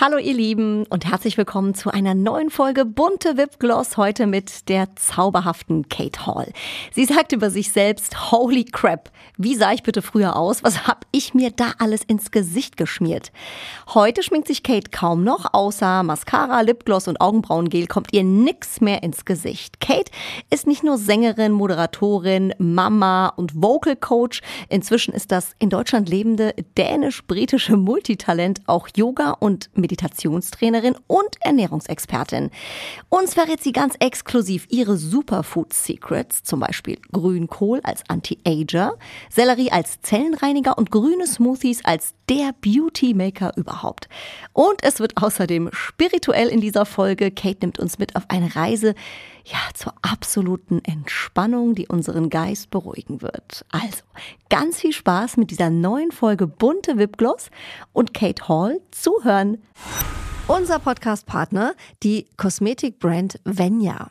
Hallo ihr Lieben und herzlich willkommen zu einer neuen Folge Bunte Wipgloss heute mit der zauberhaften Kate Hall. Sie sagt über sich selbst, holy crap, wie sah ich bitte früher aus? Was hab ich mir da alles ins Gesicht geschmiert? Heute schminkt sich Kate kaum noch, außer Mascara, Lipgloss und Augenbrauengel kommt ihr nix mehr ins Gesicht. Kate ist nicht nur Sängerin, Moderatorin, Mama und Vocal Coach, inzwischen ist das in Deutschland lebende dänisch-britische Multitalent auch Yoga und Meditationstrainerin und Ernährungsexpertin. Uns verrät sie ganz exklusiv ihre Superfood Secrets, zum Beispiel Grünkohl als Anti-Ager, Sellerie als Zellenreiniger und grüne Smoothies als der Beauty Maker überhaupt. Und es wird außerdem spirituell in dieser Folge. Kate nimmt uns mit auf eine Reise, ja, zur absoluten Entspannung, die unseren Geist beruhigen wird. Also, ganz viel Spaß mit dieser neuen Folge Bunte Wipgloss und Kate Hall zuhören. Unser Podcast-Partner, die Kosmetikbrand Venya.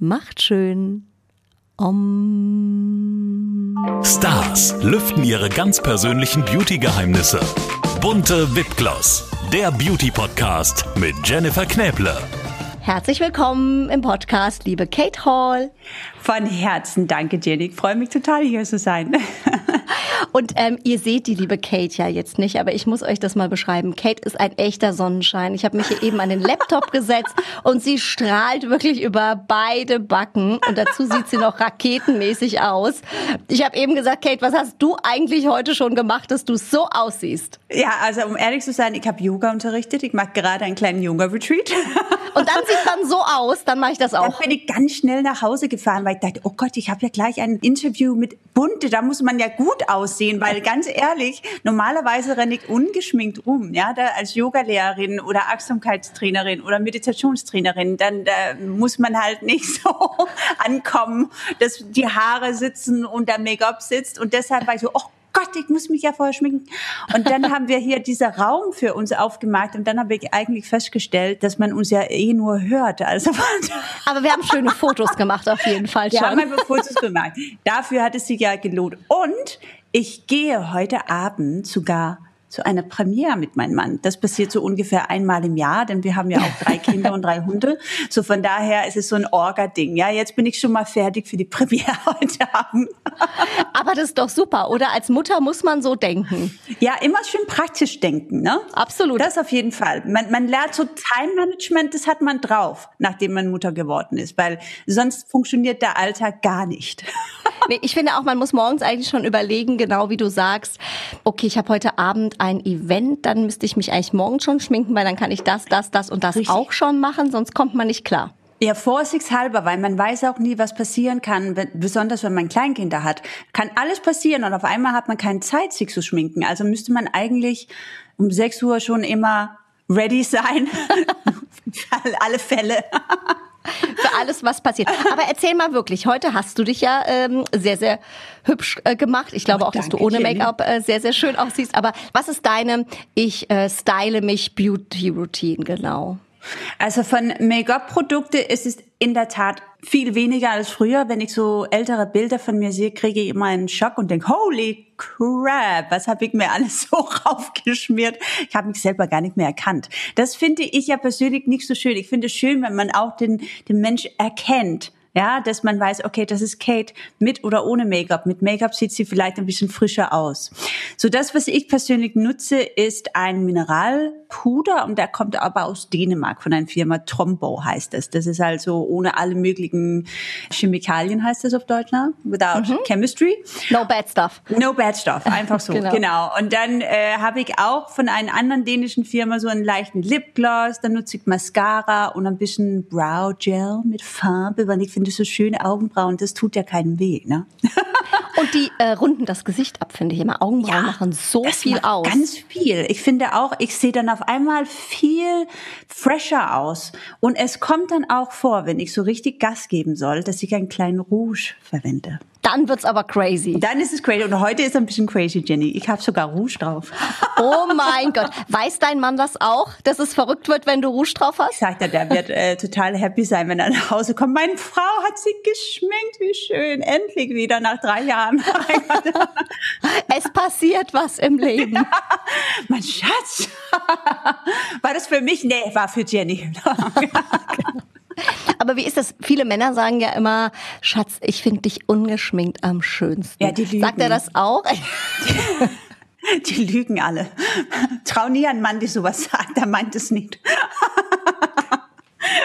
Macht schön. Om. Stars lüften ihre ganz persönlichen Beauty-Geheimnisse. Bunte Wipgloss, der Beauty-Podcast mit Jennifer Knäble. Herzlich willkommen im Podcast, liebe Kate Hall. Von Herzen danke, Jenny. Ich freue mich total, hier zu sein. Und ähm, ihr seht die liebe Kate ja jetzt nicht, aber ich muss euch das mal beschreiben. Kate ist ein echter Sonnenschein. Ich habe mich hier eben an den Laptop gesetzt und sie strahlt wirklich über beide Backen und dazu sieht sie noch raketenmäßig aus. Ich habe eben gesagt, Kate, was hast du eigentlich heute schon gemacht, dass du so aussiehst? Ja, also um ehrlich zu sein, ich habe Yoga unterrichtet. Ich mache gerade einen kleinen Yoga-Retreat. Und dann sieht man so aus, dann mache ich das auch. Dann bin ich ganz schnell nach Hause gefahren, weil ich dachte, oh Gott, ich habe ja gleich ein Interview mit Bunte, da muss man ja gut aussehen, weil ganz ehrlich, normalerweise renne ich ungeschminkt rum, ja, da als Yogalehrerin oder Achtsamkeitstrainerin oder Meditationstrainerin, dann da muss man halt nicht so ankommen, dass die Haare sitzen und der Make-up sitzt und deshalb war ich so, oh Gott, ich muss mich ja vorher schminken. Und dann haben wir hier dieser Raum für uns aufgemacht und dann habe ich eigentlich festgestellt, dass man uns ja eh nur hört. Also Aber wir haben schöne Fotos gemacht auf jeden Fall schon. Wir haben einfach Fotos gemacht. Dafür hat es sich ja gelohnt. Und ich gehe heute Abend sogar zu einer Premiere mit meinem Mann. Das passiert so ungefähr einmal im Jahr, denn wir haben ja auch drei Kinder und drei Hunde. So von daher ist es so ein Orga-Ding. Ja, jetzt bin ich schon mal fertig für die Premiere heute Abend. Aber das ist doch super, oder? Als Mutter muss man so denken. Ja, immer schön praktisch denken, ne? Absolut. Das auf jeden Fall. Man, man lernt so Time-Management, das hat man drauf, nachdem man Mutter geworden ist, weil sonst funktioniert der Alltag gar nicht. Nee, ich finde auch, man muss morgens eigentlich schon überlegen, genau wie du sagst, okay, ich habe heute Abend ein Event, dann müsste ich mich eigentlich morgen schon schminken, weil dann kann ich das, das, das und das Richtig. auch schon machen, sonst kommt man nicht klar. Ja, vorsichtshalber, weil man weiß auch nie, was passieren kann, besonders wenn man Kleinkinder hat. Kann alles passieren und auf einmal hat man keine Zeit, sich zu schminken. Also müsste man eigentlich um 6 Uhr schon immer ready sein. Alle Fälle für alles, was passiert. Aber erzähl mal wirklich, heute hast du dich ja ähm, sehr, sehr hübsch äh, gemacht. Ich glaube oh, auch, dass du ohne Make-up äh, sehr, sehr schön aussiehst. Aber was ist deine, ich äh, style mich Beauty-Routine genau? Also von Make-up-Produkte ist es in der Tat viel weniger als früher. Wenn ich so ältere Bilder von mir sehe, kriege ich immer einen Schock und denke, holy crap, was habe ich mir alles so raufgeschmiert? Ich habe mich selber gar nicht mehr erkannt. Das finde ich ja persönlich nicht so schön. Ich finde es schön, wenn man auch den, den Mensch erkennt. Ja, dass man weiß, okay, das ist Kate mit oder ohne Make-up. Mit Make-up sieht sie vielleicht ein bisschen frischer aus. So das, was ich persönlich nutze, ist ein Mineral Puder und der kommt aber aus Dänemark von einer Firma Trombo heißt das. Das ist also ohne alle möglichen Chemikalien heißt das auf Deutsch, ne? Without mhm. chemistry. No bad stuff. No bad stuff, einfach so. genau. genau. Und dann äh, habe ich auch von einer anderen dänischen Firma so einen leichten Lipgloss, dann nutze ich Mascara und ein bisschen Brow Gel mit Farbe, weil ich finde so schöne Augenbrauen, das tut ja keinen weh, ne? Und die äh, runden das Gesicht ab, finde ich immer. Augenbrauen ja, machen so viel aus. Ganz viel. Ich finde auch, ich sehe dann auf einmal viel fresher aus. Und es kommt dann auch vor, wenn ich so richtig Gas geben soll, dass ich einen kleinen Rouge verwende. Dann wird's aber crazy. Dann ist es crazy. Und heute ist es ein bisschen crazy, Jenny. Ich habe sogar Rouge drauf. Oh mein Gott. Weiß dein Mann das auch, dass es verrückt wird, wenn du Rouge drauf hast? Ich sagte, der wird äh, total happy sein, wenn er nach Hause kommt. Meine Frau hat sich geschminkt. Wie schön. Endlich wieder nach drei Jahren. es passiert was im Leben. Ja, mein Schatz. War das für mich? Nee, war für Jenny. Aber wie ist das? Viele Männer sagen ja immer, Schatz, ich finde dich ungeschminkt am schönsten. Ja, die lügen. Sagt er das auch? Die lügen alle. Trau nie einen Mann, der sowas sagt, der meint es nicht.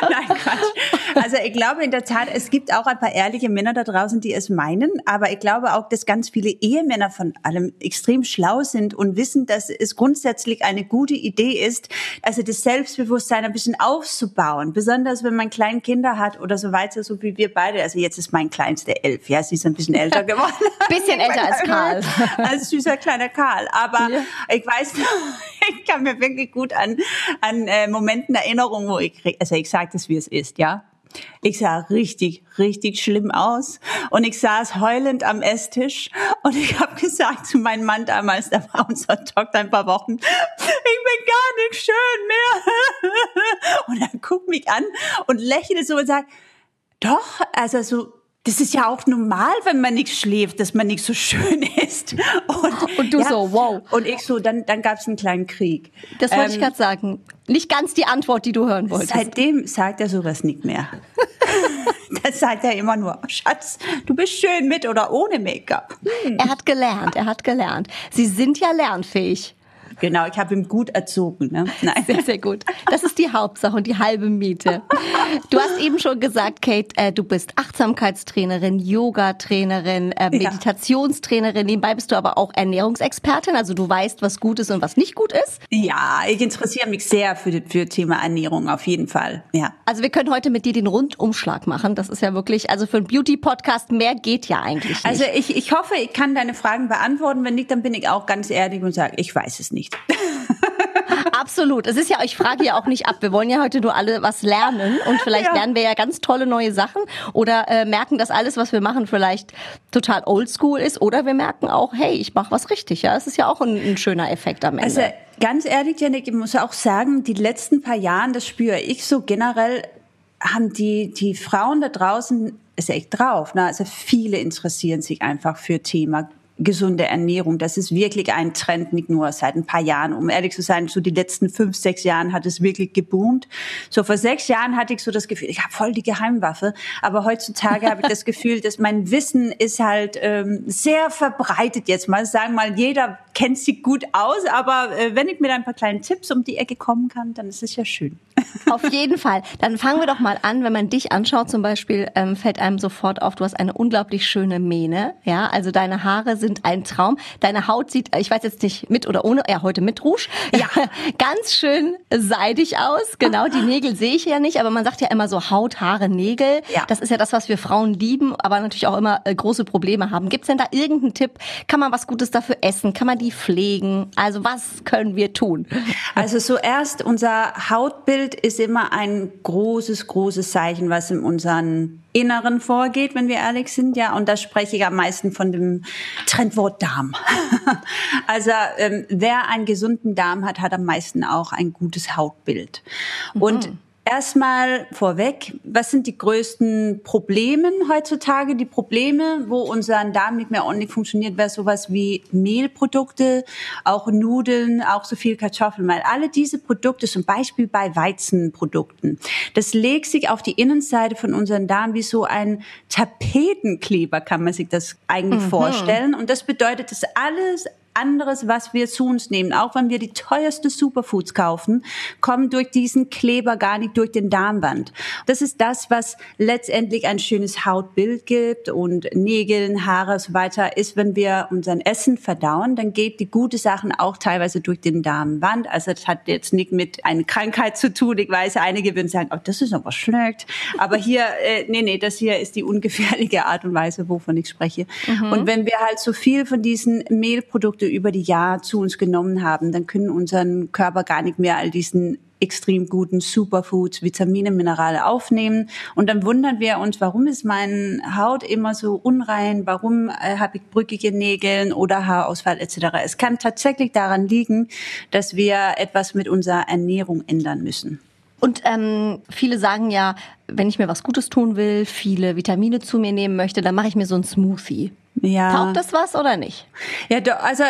Nein, Quatsch. Also ich glaube in der Tat, es gibt auch ein paar ehrliche Männer da draußen, die es meinen, aber ich glaube auch, dass ganz viele Ehemänner von allem extrem schlau sind und wissen, dass es grundsätzlich eine gute Idee ist, also das Selbstbewusstsein ein bisschen aufzubauen, besonders wenn man kleine Kinder hat oder so weiter, so wie wir beide. Also jetzt ist mein Kleinster elf, ja, sie ist ein bisschen älter geworden. bisschen älter als Karl. Als süßer kleiner Karl. Aber ja. ich weiß, ich kann mir wirklich gut an, an äh, Momenten Erinnerungen, wo ich, also ich sage das, wie es ist, ja. Ich sah richtig, richtig schlimm aus. Und ich saß heulend am Esstisch und ich habe gesagt zu meinem Mann damals, der war unser Doktor ein paar Wochen, ich bin gar nicht schön mehr. Und er guckt mich an und lächelt so und sagt, doch, also so das ist ja auch normal, wenn man nicht schläft, dass man nicht so schön ist. Und, und du ja, so, wow. Und ich so, dann, dann gab es einen kleinen Krieg. Das wollte ähm, ich gerade sagen. Nicht ganz die Antwort, die du hören wolltest. Seitdem sagt er sowas nicht mehr. das sagt er immer nur, Schatz, du bist schön mit oder ohne Make-up. Hm. Er hat gelernt, er hat gelernt. Sie sind ja lernfähig. Genau, ich habe ihn gut erzogen. Ne? Nein. Sehr, sehr gut. Das ist die Hauptsache und die halbe Miete. Du hast eben schon gesagt, Kate, äh, du bist Achtsamkeitstrainerin, Yoga-Trainerin, äh, Meditationstrainerin. Nebenbei bist du aber auch Ernährungsexpertin, also du weißt, was gut ist und was nicht gut ist. Ja, ich interessiere mich sehr für, für Thema Ernährung, auf jeden Fall. Ja. Also wir können heute mit dir den Rundumschlag machen. Das ist ja wirklich, also für einen Beauty-Podcast mehr geht ja eigentlich nicht. Also ich, ich hoffe, ich kann deine Fragen beantworten. Wenn nicht, dann bin ich auch ganz ehrlich und sage, ich weiß es nicht nicht. Absolut. Es ist ja, ich frage ja auch nicht ab. Wir wollen ja heute nur alle was lernen und vielleicht ja. lernen wir ja ganz tolle neue Sachen oder äh, merken, dass alles, was wir machen, vielleicht total oldschool ist oder wir merken auch, hey, ich mache was richtig. Ja, es ist ja auch ein, ein, schöner Effekt am Ende. Also ganz ehrlich, Janik, ich muss auch sagen, die letzten paar Jahren, das spüre ich so generell, haben die die Frauen da draußen ist echt drauf. Ne? Also viele interessieren sich einfach für Thema gesunde Ernährung. Das ist wirklich ein Trend, nicht nur seit ein paar Jahren. Um ehrlich zu sein, so die letzten fünf, sechs Jahren hat es wirklich geboomt. So vor sechs Jahren hatte ich so das Gefühl, ich habe voll die Geheimwaffe. Aber heutzutage habe ich das Gefühl, dass mein Wissen ist halt ähm, sehr verbreitet jetzt mal. Sagen mal, jeder kennt sich gut aus. Aber äh, wenn ich mit ein paar kleinen Tipps um die Ecke kommen kann, dann ist es ja schön. Auf jeden Fall. Dann fangen wir doch mal an. Wenn man dich anschaut zum Beispiel, ähm, fällt einem sofort auf, du hast eine unglaublich schöne Mähne. Ja, also deine Haare sind ein Traum. Deine Haut sieht, ich weiß jetzt nicht mit oder ohne, ja heute mit Rouge, ja, ganz schön seidig aus. Genau, die Nägel sehe ich ja nicht, aber man sagt ja immer so Haut, Haare, Nägel. Ja. Das ist ja das, was wir Frauen lieben, aber natürlich auch immer äh, große Probleme haben. Gibt's denn da irgendeinen Tipp? Kann man was Gutes dafür essen? Kann man die pflegen? Also was können wir tun? Also zuerst unser Hautbild Bild ist immer ein großes, großes Zeichen, was in unseren Inneren vorgeht, wenn wir ehrlich sind, ja. Und da spreche ich am meisten von dem Trendwort Darm. also ähm, wer einen gesunden Darm hat, hat am meisten auch ein gutes Hautbild. Mhm. Und Erstmal vorweg, was sind die größten Probleme heutzutage? Die Probleme, wo unser Darm nicht mehr ordentlich funktioniert, wäre sowas wie Mehlprodukte, auch Nudeln, auch so viel Kartoffeln, weil alle diese Produkte, zum Beispiel bei Weizenprodukten, das legt sich auf die Innenseite von unserem Darm wie so ein Tapetenkleber, kann man sich das eigentlich mhm. vorstellen. Und das bedeutet, dass alles anderes, was wir zu uns nehmen, auch wenn wir die teuerste Superfoods kaufen, kommen durch diesen Kleber gar nicht durch den Darmwand. Das ist das, was letztendlich ein schönes Hautbild gibt und Nägeln, Haare und so weiter ist, wenn wir unser Essen verdauen, dann geht die gute Sachen auch teilweise durch den Darmwand. Also das hat jetzt nicht mit einer Krankheit zu tun. Ich weiß, einige würden sagen, oh, das ist aber schlecht. Aber hier, äh, nee, nee, das hier ist die ungefährliche Art und Weise, wovon ich spreche. Mhm. Und wenn wir halt so viel von diesen Mehlprodukten über die Jahre zu uns genommen haben, dann können unseren Körper gar nicht mehr all diesen extrem guten Superfoods, Vitamine, Minerale aufnehmen. Und dann wundern wir uns, warum ist meine Haut immer so unrein, warum äh, habe ich brückige Nägel oder Haarausfall etc. Es kann tatsächlich daran liegen, dass wir etwas mit unserer Ernährung ändern müssen. Und ähm, viele sagen ja, wenn ich mir was Gutes tun will, viele Vitamine zu mir nehmen möchte, dann mache ich mir so einen Smoothie. Ja. Taugt das was oder nicht? Ja, also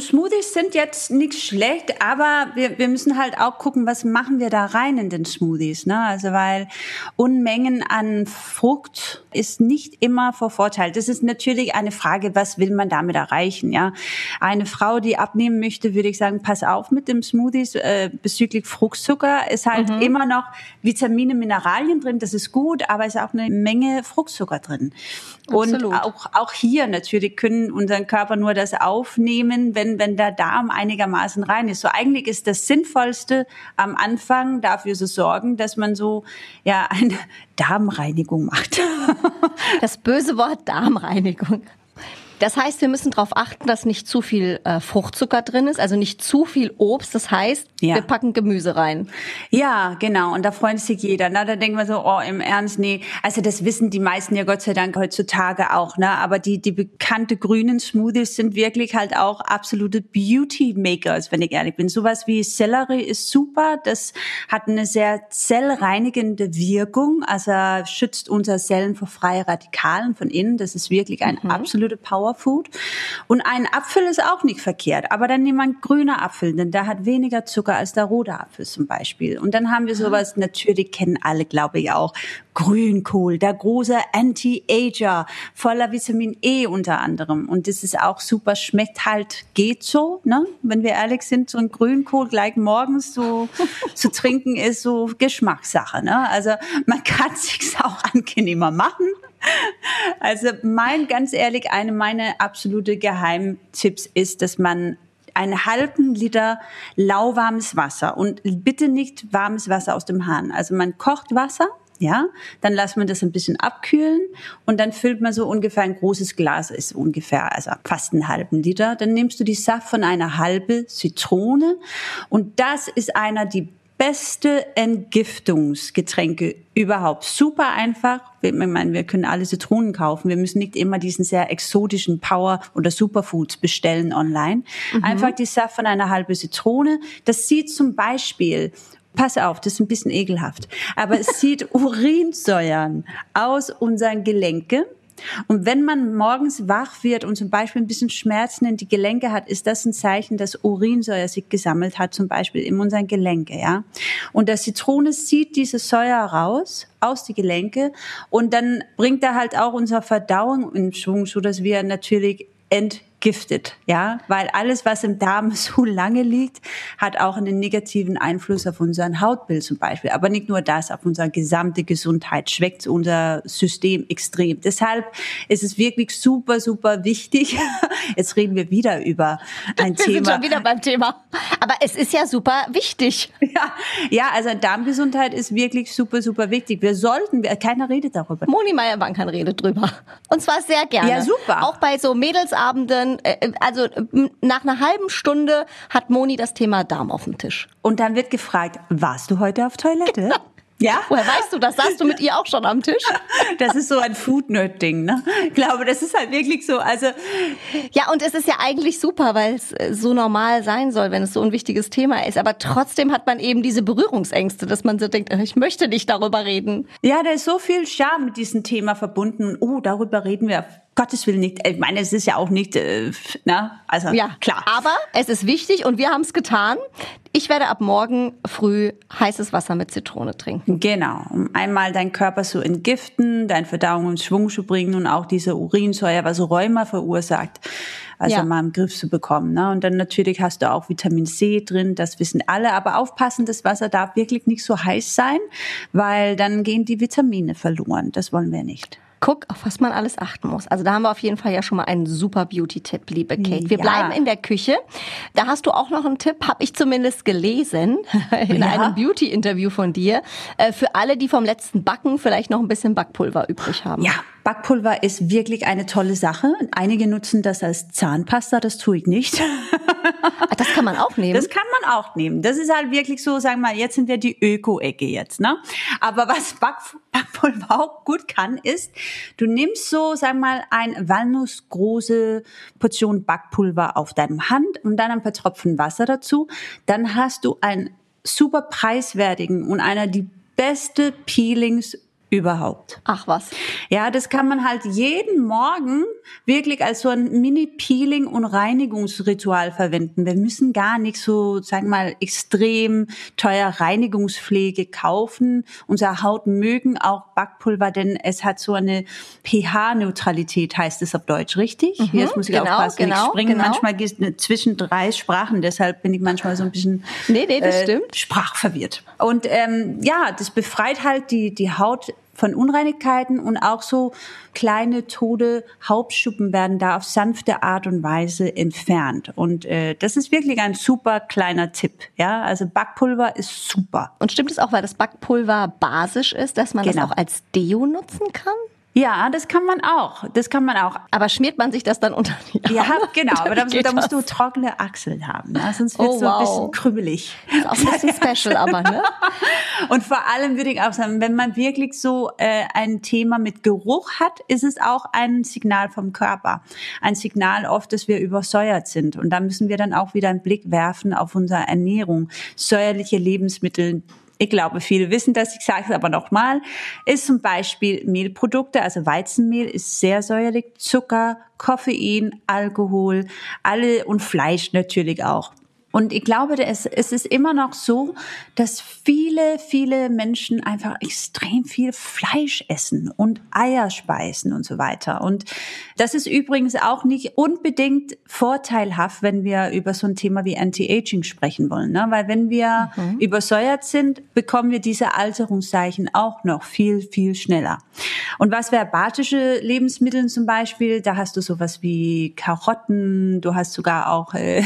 Smoothies sind jetzt nicht schlecht, aber wir, wir müssen halt auch gucken, was machen wir da rein in den Smoothies. Ne? Also weil Unmengen an Frucht ist nicht immer vor Vorteil. Das ist natürlich eine Frage, was will man damit erreichen? Ja, Eine Frau, die abnehmen möchte, würde ich sagen, pass auf mit dem Smoothies äh, bezüglich Fruchtzucker. Ist halt mhm. immer noch Vitamine, Mineralien drin, das ist gut, aber es ist auch eine Menge Fruchtzucker drin. Absolut. Und auch, auch hier natürlich können unseren Körper nur das aufnehmen, wenn, wenn der Darm einigermaßen rein ist. So eigentlich ist das Sinnvollste am Anfang dafür zu sorgen, dass man so, ja, eine Darmreinigung macht. Das böse Wort Darmreinigung. Das heißt, wir müssen darauf achten, dass nicht zu viel äh, Fruchtzucker drin ist, also nicht zu viel Obst. Das heißt, ja. wir packen Gemüse rein. Ja, genau. Und da freut sich jeder. Na, da denkt man so, oh, im Ernst, nee. Also das wissen die meisten ja Gott sei Dank heutzutage auch. Ne? Aber die, die bekannte grünen Smoothies sind wirklich halt auch absolute Beauty Makers, wenn ich ehrlich bin. Sowas wie Sellerie ist super. Das hat eine sehr zellreinigende Wirkung. Also schützt unsere Zellen vor freien Radikalen von innen. Das ist wirklich ein mhm. absolute Power Powerfood. Und ein Apfel ist auch nicht verkehrt, aber dann nehmen wir einen grüner Apfel, denn der hat weniger Zucker als der rote Apfel zum Beispiel. Und dann haben wir sowas, natürlich kennen alle, glaube ich auch, Grünkohl, der große Anti-Ager, voller Vitamin E unter anderem. Und das ist auch super, schmeckt halt, geht so, ne? Wenn wir ehrlich sind, so ein Grünkohl gleich morgens so zu trinken ist so Geschmackssache, ne? Also man kann sich's auch angenehmer machen. Also mein, ganz ehrlich, eine meiner absolute Geheimtipps ist, dass man einen halben Liter lauwarmes Wasser und bitte nicht warmes Wasser aus dem Hahn. Also man kocht Wasser, ja, dann lässt man das ein bisschen abkühlen und dann füllt man so ungefähr ein großes Glas, ist ungefähr, also fast einen halben Liter. Dann nimmst du die Saft von einer halben Zitrone und das ist einer die beste Entgiftungsgetränke überhaupt. Super einfach. Ich meine, wir können alle Zitronen kaufen. Wir müssen nicht immer diesen sehr exotischen Power oder Superfoods bestellen online. Mhm. Einfach die Saft von einer halben Zitrone. Das sieht zum Beispiel Pass auf, das ist ein bisschen ekelhaft. Aber es sieht Urinsäuern aus unseren Gelenken und wenn man morgens wach wird und zum Beispiel ein bisschen Schmerzen in die Gelenke hat, ist das ein Zeichen, dass Urinsäure sich gesammelt hat, zum Beispiel in unseren Gelenke, ja. Und der Zitrone zieht diese Säure raus aus die Gelenke und dann bringt er halt auch unsere Verdauung in Schwung, so dass wir natürlich ent giftet, ja, weil alles, was im Darm so lange liegt, hat auch einen negativen Einfluss auf unseren Hautbild zum Beispiel. Aber nicht nur das, auf unsere gesamte Gesundheit schwächt unser System extrem. Deshalb ist es wirklich super, super wichtig. Jetzt reden wir wieder über ein wir Thema. Wir sind schon wieder beim Thema. Aber es ist ja super wichtig. Ja, ja, also Darmgesundheit ist wirklich super, super wichtig. Wir sollten, keiner redet darüber. Moni Meyer-Bankan redet drüber. Und zwar sehr gerne. Ja, super. Auch bei so Mädelsabenden dann, äh, also nach einer halben Stunde hat Moni das Thema Darm auf dem Tisch. Und dann wird gefragt, warst du heute auf Toilette? Genau. Ja? Woher weißt du das? Saßt du mit ihr auch schon am Tisch? Das ist so ein Food-Nerd-Ding, ne? Ich glaube, das ist halt wirklich so, also. Ja, und es ist ja eigentlich super, weil es äh, so normal sein soll, wenn es so ein wichtiges Thema ist. Aber trotzdem hat man eben diese Berührungsängste, dass man so denkt, ich möchte nicht darüber reden. Ja, da ist so viel Charme mit diesem Thema verbunden. Oh, darüber reden wir Gottes Willen nicht. Ich meine, es ist ja auch nicht, äh, na, also ja, klar. Aber es ist wichtig und wir haben es getan. Ich werde ab morgen früh heißes Wasser mit Zitrone trinken. Genau, um einmal deinen Körper zu entgiften, deine Verdauung in Schwung zu bringen und auch diese Urinsäure, was Rheuma verursacht, also ja. mal im Griff zu bekommen. Ne? Und dann natürlich hast du auch Vitamin C drin, das wissen alle. Aber aufpassen, das Wasser darf wirklich nicht so heiß sein, weil dann gehen die Vitamine verloren. Das wollen wir nicht. Guck, auf was man alles achten muss. Also da haben wir auf jeden Fall ja schon mal einen super Beauty-Tipp, liebe Kate. Wir ja. bleiben in der Küche. Da hast du auch noch einen Tipp, habe ich zumindest gelesen in ja. einem Beauty-Interview von dir. Äh, für alle, die vom letzten Backen vielleicht noch ein bisschen Backpulver übrig haben. Ja, Backpulver ist wirklich eine tolle Sache. Einige nutzen das als Zahnpasta, das tue ich nicht. Ah, das kann man auch nehmen. Das kann man auch nehmen. Das ist halt wirklich so, sagen wir mal, jetzt sind wir die Öko-Ecke jetzt, ne? Aber was Backpulver auch gut kann, ist, du nimmst so, sagen wir mal, ein walnussgroße Portion Backpulver auf deinem Hand und dann ein paar Tropfen Wasser dazu. Dann hast du einen super preiswertigen und einer die beste Peelings überhaupt. Ach was. Ja, das kann man halt jeden Morgen wirklich als so ein Mini-Peeling- und Reinigungsritual verwenden. Wir müssen gar nicht so, sagen wir mal, extrem teuer Reinigungspflege kaufen. Unsere Haut mögen auch Backpulver, denn es hat so eine pH-Neutralität, heißt es auf Deutsch, richtig? Mhm, Jetzt muss ich genau, aufpassen, genau, ich springe genau. manchmal zwischen drei Sprachen, deshalb bin ich manchmal so ein bisschen nee, nee, das äh, stimmt. sprachverwirrt. Und ähm, ja, das befreit halt die, die Haut von Unreinigkeiten und auch so kleine tote Hauptschuppen werden da auf sanfte Art und Weise entfernt. Und äh, das ist wirklich ein super kleiner Tipp. Ja, also Backpulver ist super. Und stimmt es auch, weil das Backpulver basisch ist, dass man genau. das auch als Deo nutzen kann? Ja, das kann man auch. Das kann man auch. Aber schmiert man sich das dann unter die Arme? Ja, genau. Aber da, da musst du trockene Achseln haben. Ne? Sonst wird es oh, so ein bisschen krümmelig. ist auch ein bisschen special, aber ne? Und vor allem würde ich auch sagen, wenn man wirklich so äh, ein Thema mit Geruch hat, ist es auch ein Signal vom Körper. Ein Signal oft, dass wir übersäuert sind. Und da müssen wir dann auch wieder einen Blick werfen auf unsere Ernährung. Säuerliche Lebensmittel ich glaube, viele wissen das, ich sage es aber nochmal, ist zum Beispiel Mehlprodukte, also Weizenmehl ist sehr säuerlich, Zucker, Koffein, Alkohol, alle und Fleisch natürlich auch. Und ich glaube, es, es ist immer noch so, dass viele, viele Menschen einfach extrem viel Fleisch essen und Eier speisen und so weiter. Und das ist übrigens auch nicht unbedingt vorteilhaft, wenn wir über so ein Thema wie Anti-Aging sprechen wollen. Ne? Weil wenn wir mhm. übersäuert sind, bekommen wir diese Alterungszeichen auch noch viel, viel schneller. Und was verbatische Lebensmittel zum Beispiel, da hast du sowas wie Karotten, du hast sogar auch, äh,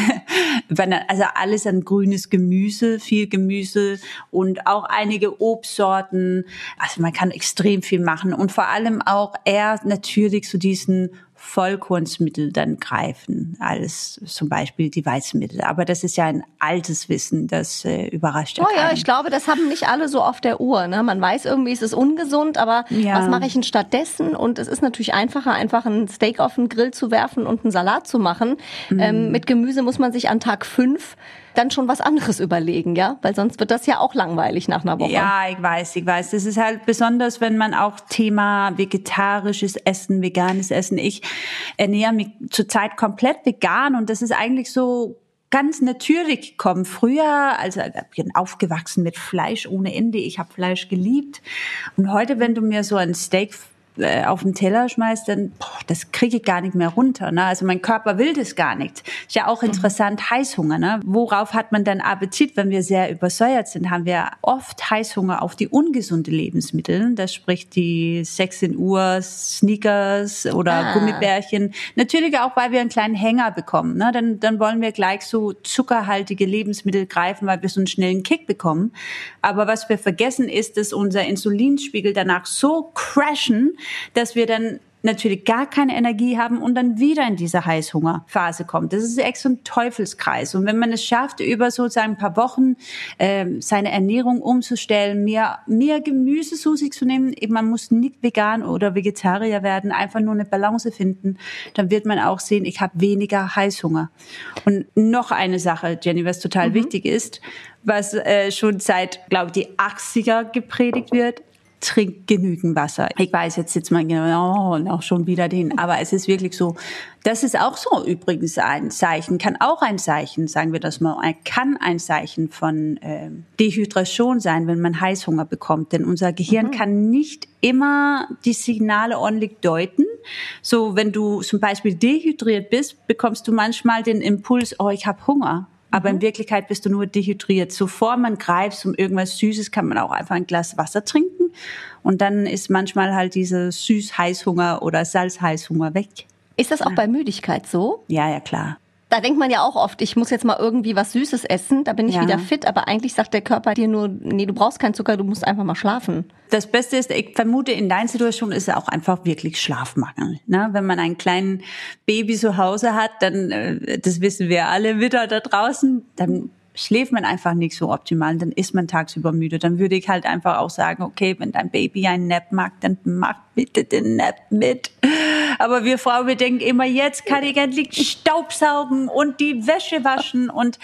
also alles an grünes Gemüse, viel Gemüse und auch einige Obstsorten. Also man kann extrem viel machen und vor allem auch eher natürlich zu so diesen Vollkornsmittel dann greifen, als zum Beispiel die Weizenmittel. Aber das ist ja ein altes Wissen, das äh, überrascht ja Oh ja, ich glaube, das haben nicht alle so auf der Uhr. Ne? Man weiß irgendwie, es ist ungesund, aber ja. was mache ich denn stattdessen? Und es ist natürlich einfacher, einfach ein Steak auf den Grill zu werfen und einen Salat zu machen. Mhm. Ähm, mit Gemüse muss man sich an Tag fünf dann schon was anderes überlegen, ja? Weil sonst wird das ja auch langweilig nach einer Woche. Ja, ich weiß, ich weiß. Das ist halt besonders, wenn man auch Thema vegetarisches Essen, veganes Essen. Ich ernähre mich zurzeit komplett vegan und das ist eigentlich so ganz natürlich gekommen. Früher, also ich bin aufgewachsen mit Fleisch ohne Ende. Ich habe Fleisch geliebt. Und heute, wenn du mir so ein Steak äh, auf den Teller schmeißt, dann boah, das kriege ich gar nicht mehr runter. Ne? Also mein Körper will das gar nicht. Ist ja auch mhm. interessant, Heißhunger. Ne? Worauf hat man dann Appetit, wenn wir sehr übersäuert sind? Haben wir oft Heißhunger auf die ungesunde Lebensmittel. Das spricht die 16 Uhr Sneakers oder ah. Gummibärchen. Natürlich auch, weil wir einen kleinen Hänger bekommen. Ne? Dann, dann wollen wir gleich so zuckerhaltige Lebensmittel greifen, weil wir so einen schnellen Kick bekommen. Aber was wir vergessen ist, dass unser Insulinspiegel danach so crashen, dass wir dann natürlich gar keine Energie haben und dann wieder in diese Heißhungerphase kommt. Das ist echt so ein Teufelskreis. Und wenn man es schafft, über sozusagen ein paar Wochen äh, seine Ernährung umzustellen, mehr, mehr Gemüse zu sich zu nehmen, eben man muss nicht vegan oder Vegetarier werden, einfach nur eine Balance finden, dann wird man auch sehen, ich habe weniger Heißhunger. Und noch eine Sache, Jenny, was total mhm. wichtig ist, was äh, schon seit, glaube ich, die 80er gepredigt wird, trink genügend Wasser. Ich weiß jetzt jetzt mal genau, oh, auch schon wieder den, aber es ist wirklich so. Das ist auch so übrigens ein Zeichen, kann auch ein Zeichen, sagen wir das mal, kann ein Zeichen von äh, Dehydration sein, wenn man Heißhunger bekommt. Denn unser Gehirn mhm. kann nicht immer die Signale ordentlich deuten. So, wenn du zum Beispiel dehydriert bist, bekommst du manchmal den Impuls, oh, ich habe Hunger aber mhm. in Wirklichkeit bist du nur dehydriert. Zuvor man greift um irgendwas Süßes, kann man auch einfach ein Glas Wasser trinken und dann ist manchmal halt dieser Süß-Heißhunger oder Salz-Heißhunger weg. Ist das auch bei Müdigkeit so? Ja, ja, klar da denkt man ja auch oft, ich muss jetzt mal irgendwie was Süßes essen, da bin ich ja. wieder fit, aber eigentlich sagt der Körper dir nur, nee, du brauchst keinen Zucker, du musst einfach mal schlafen. Das Beste ist, ich vermute, in deiner Situation ist es auch einfach wirklich Schlafmangel. Ne? Wenn man einen kleinen Baby zu Hause hat, dann, äh, das wissen wir alle wieder da draußen, dann schläft man einfach nicht so optimal, dann ist man tagsüber müde. Dann würde ich halt einfach auch sagen, okay, wenn dein Baby einen Nap mag, dann mach bitte den Nap mit. Aber wir Frauen, wir denken immer, jetzt kann ich endlich Staubsaugen und die Wäsche waschen und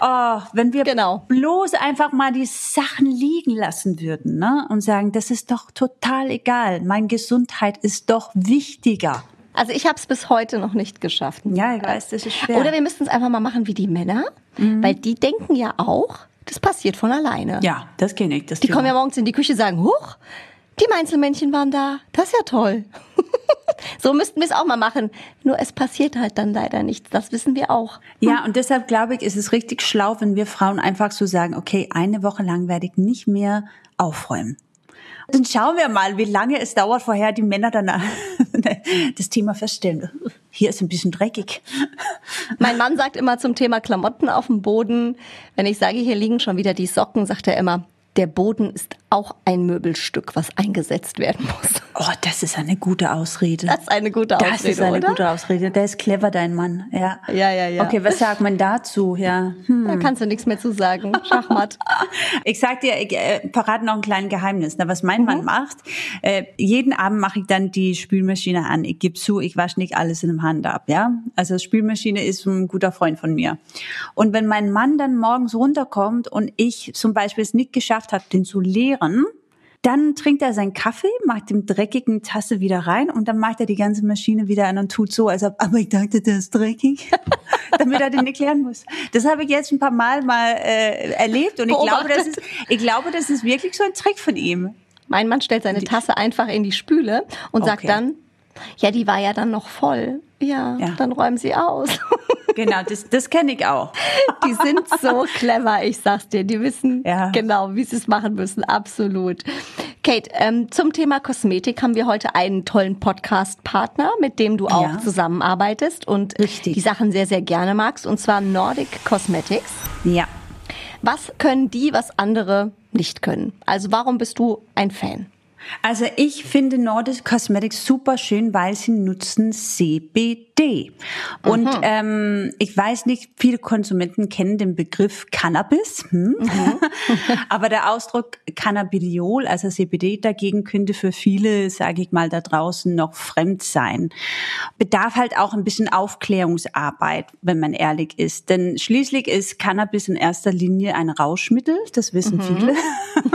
oh, wenn wir genau. bloß einfach mal die Sachen liegen lassen würden ne? und sagen, das ist doch total egal, meine Gesundheit ist doch wichtiger. Also ich habe es bis heute noch nicht geschafft. Ja, ich weiß, das ist schwer. Oder wir müssten es einfach mal machen wie die Männer, mhm. weil die denken ja auch, das passiert von alleine. Ja, das kenne ich. Das die kommen ja morgens in die Küche und sagen, huch, die Meinzelmännchen waren da. Das ist ja toll. so müssten wir es auch mal machen. Nur es passiert halt dann leider nichts. Das wissen wir auch. Ja, und deshalb glaube ich, ist es richtig schlau, wenn wir Frauen einfach so sagen, okay, eine Woche lang werde ich nicht mehr aufräumen. Dann schauen wir mal, wie lange es dauert, vorher die Männer dann das Thema feststellen. Hier ist ein bisschen dreckig. Mein Mann sagt immer zum Thema Klamotten auf dem Boden, wenn ich sage, hier liegen schon wieder die Socken, sagt er immer, der Boden ist auch ein Möbelstück, was eingesetzt werden muss. Oh, das ist eine gute Ausrede. Das ist eine gute Ausrede. Das ist eine oder? gute Ausrede. Der ist clever, dein Mann. Ja, ja, ja. ja. Okay, was sagt man dazu? Ja, hm. Da kannst du nichts mehr zu sagen. Schachmatt. ich sag dir, ich äh, verrate noch ein kleines Geheimnis. Na, was mein mhm. Mann macht, äh, jeden Abend mache ich dann die Spülmaschine an. Ich gebe zu, ich wasche nicht alles in einem Hand ab. Ja, also Spülmaschine ist ein guter Freund von mir. Und wenn mein Mann dann morgens runterkommt und ich zum Beispiel es nicht geschafft habe, den zu leeren, dann trinkt er seinen Kaffee, macht den dreckigen Tasse wieder rein und dann macht er die ganze Maschine wieder an und tut so, als ob, aber ich dachte, der ist dreckig, damit er den nicht klären muss. Das habe ich jetzt ein paar Mal mal äh, erlebt und ich glaube, das ist, ich glaube, das ist wirklich so ein Trick von ihm. Mein Mann stellt seine Tasse einfach in die Spüle und okay. sagt dann, ja, die war ja dann noch voll. Ja, ja. dann räumen sie aus. Genau, das, das kenne ich auch. Die sind so clever, ich sag's dir. Die wissen ja. genau, wie sie es machen müssen. Absolut. Kate, ähm, zum Thema Kosmetik haben wir heute einen tollen Podcast-Partner, mit dem du auch ja. zusammenarbeitest und Richtig. die Sachen sehr, sehr gerne magst, und zwar Nordic Cosmetics. Ja. Was können die, was andere nicht können? Also warum bist du ein Fan? Also ich finde Nordic Cosmetics super schön, weil sie nutzen CBD. Und mhm. ähm, ich weiß nicht, viele Konsumenten kennen den Begriff Cannabis, hm? mhm. aber der Ausdruck Cannabidiol, also CBD dagegen könnte für viele, sage ich mal, da draußen noch fremd sein. Bedarf halt auch ein bisschen Aufklärungsarbeit, wenn man ehrlich ist. Denn schließlich ist Cannabis in erster Linie ein Rauschmittel, das wissen mhm. viele,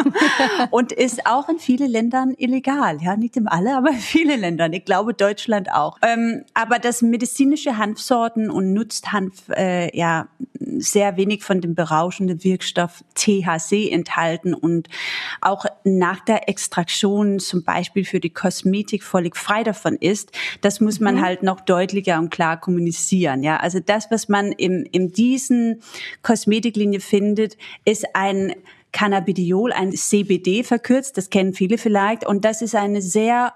und ist auch in viele Länder Ländern illegal. Ja, nicht in alle, aber in viele Ländern. Ich glaube Deutschland auch. Ähm, aber das medizinische Hanfsorten und nutzt Hanf äh, ja sehr wenig von dem berauschenden Wirkstoff THC enthalten und auch nach der Extraktion zum Beispiel für die Kosmetik völlig frei davon ist, das muss man mhm. halt noch deutlicher und klar kommunizieren. Ja, also das, was man im, in diesen Kosmetiklinie findet, ist ein Cannabidiol, ein CBD verkürzt, das kennen viele vielleicht. Und das ist eine sehr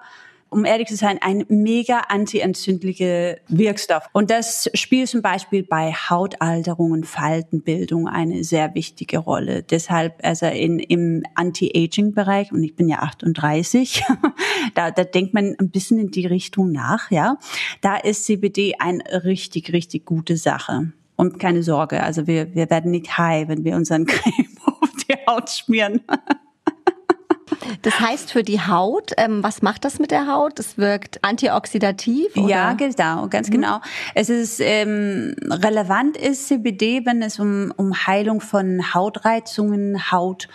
um ehrlich zu sein, ein mega antientzündlicher Wirkstoff. Und das spielt zum Beispiel bei Hautalterung und Faltenbildung eine sehr wichtige Rolle. Deshalb, also in, im Anti-Aging-Bereich, und ich bin ja 38, da, da denkt man ein bisschen in die Richtung nach, ja. Da ist CBD eine richtig, richtig gute Sache. Und keine Sorge, also wir, wir werden nicht high, wenn wir unseren Creme die Haut schmieren. Das heißt für die Haut, ähm, was macht das mit der Haut? Es wirkt antioxidativ? Oder? Ja, genau, ganz mhm. genau. Es ist ähm, relevant ist CBD, wenn es um, um Heilung von Hautreizungen, Haut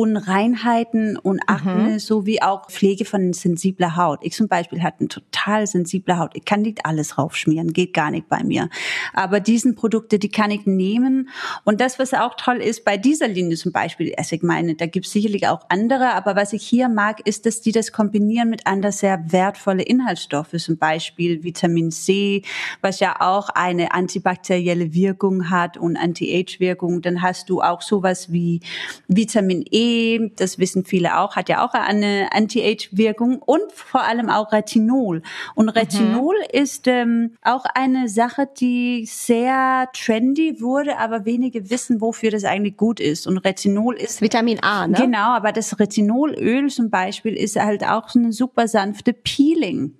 Unreinheiten und Akne mhm. sowie auch Pflege von sensibler Haut. Ich zum Beispiel hatte eine total sensible Haut. Ich kann nicht alles raufschmieren, geht gar nicht bei mir. Aber diesen Produkte, die kann ich nehmen. Und das, was auch toll ist bei dieser Linie zum Beispiel, also ich meine, da gibt es sicherlich auch andere, aber was ich hier mag, ist, dass die das kombinieren mit anderen sehr wertvolle Inhaltsstoffe, zum Beispiel Vitamin C, was ja auch eine antibakterielle Wirkung hat und Anti-Age-Wirkung. Dann hast du auch sowas wie Vitamin E, das wissen viele auch, hat ja auch eine Anti-Age-Wirkung und vor allem auch Retinol. Und mhm. Retinol mhm. ist ähm, auch eine Sache, die sehr trendy wurde, aber wenige wissen, wofür das eigentlich gut ist. Und Retinol ist Vitamin A, ne? Genau, aber das Retinolöl zum Beispiel ist halt auch so eine super sanfte Peeling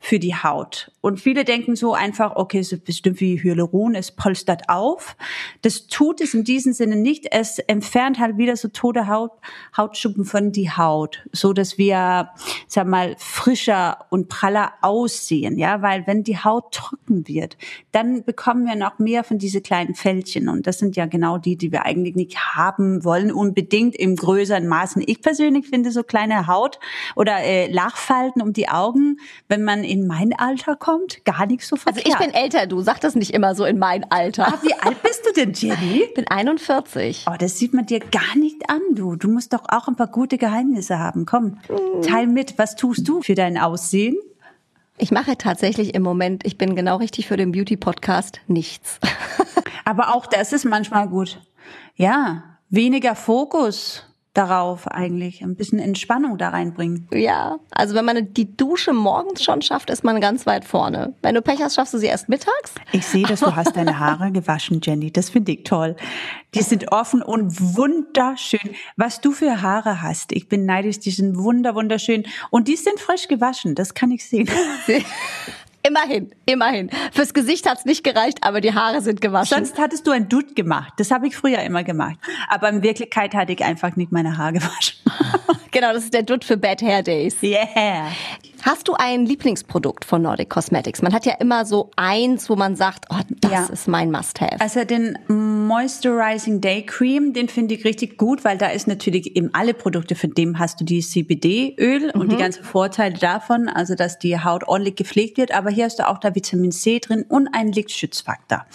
für die Haut. Und viele denken so einfach, okay, es ist bestimmt wie Hyaluron, es polstert auf. Das tut es in diesem Sinne nicht. Es entfernt halt wieder so tote Haut, Hautschuppen von die Haut, so dass wir, sag mal, frischer und praller aussehen, ja, weil wenn die Haut trocken wird, dann bekommen wir noch mehr von diese kleinen Fältchen und das sind ja genau die, die wir eigentlich nicht haben wollen, unbedingt im größeren Maßen. Ich persönlich finde so kleine Haut oder äh, Lachfalten um die Augen, wenn man in mein Alter kommt, gar nicht so verkehrt. Also ich bin älter, du sag das nicht immer so in mein Alter. Ach, wie alt bist du denn, Jenny? Ich bin 41. Oh, das sieht man dir gar nicht an, du. Du musst doch auch ein paar gute Geheimnisse haben. Komm, teil mit. Was tust du für dein Aussehen? Ich mache tatsächlich im Moment, ich bin genau richtig für den Beauty-Podcast, nichts. Aber auch das ist manchmal gut. Ja, weniger Fokus darauf eigentlich ein bisschen Entspannung da reinbringen. Ja, also wenn man die Dusche morgens schon schafft, ist man ganz weit vorne. Wenn du Pech hast, schaffst du sie erst mittags. Ich sehe, dass du hast deine Haare gewaschen, Jenny. Das finde ich toll. Die sind offen und wunderschön. Was du für Haare hast, ich bin neidisch. Die sind wunder wunderschön und die sind frisch gewaschen. Das kann ich sehen. Immerhin, immerhin. Fürs Gesicht hat's nicht gereicht, aber die Haare sind gewaschen. Sonst hattest du ein Dutt gemacht. Das habe ich früher immer gemacht. Aber in Wirklichkeit hatte ich einfach nicht meine Haare gewaschen. genau, das ist der Dutt für Bad Hair Days. Yeah. Hast du ein Lieblingsprodukt von Nordic Cosmetics? Man hat ja immer so eins, wo man sagt, oh, das ja. ist mein Must-Have. Also den Moisturizing Day Cream, den finde ich richtig gut, weil da ist natürlich eben alle Produkte, von dem hast du die CBD-Öl mhm. und die mhm. ganzen Vorteile davon, also dass die Haut ordentlich gepflegt wird. Aber hier hast du auch da Vitamin C drin und einen Lichtschutzfaktor.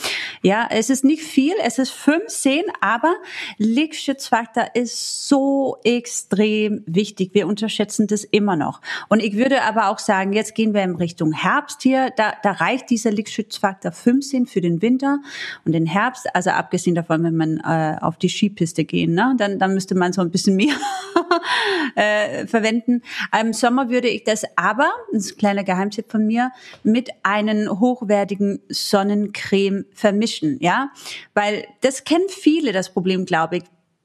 Ja, es ist nicht viel, es ist 15, aber Lichtschutzfaktor ist so extrem wichtig. Wir unterschätzen das immer noch. Und ich würde aber auch sagen, jetzt gehen wir in Richtung Herbst hier. Da, da reicht dieser Lichtschutzfaktor 15 für den Winter und den Herbst. Also abgesehen davon, wenn man äh, auf die Skipiste gehen, ne, dann, dann müsste man so ein bisschen mehr äh, verwenden. Im Sommer würde ich das aber, das ist ein kleiner Geheimtipp von mir, mit einem hochwertigen Sonnencreme vermischen, ja, weil das kennen viele das Problem, glaube ich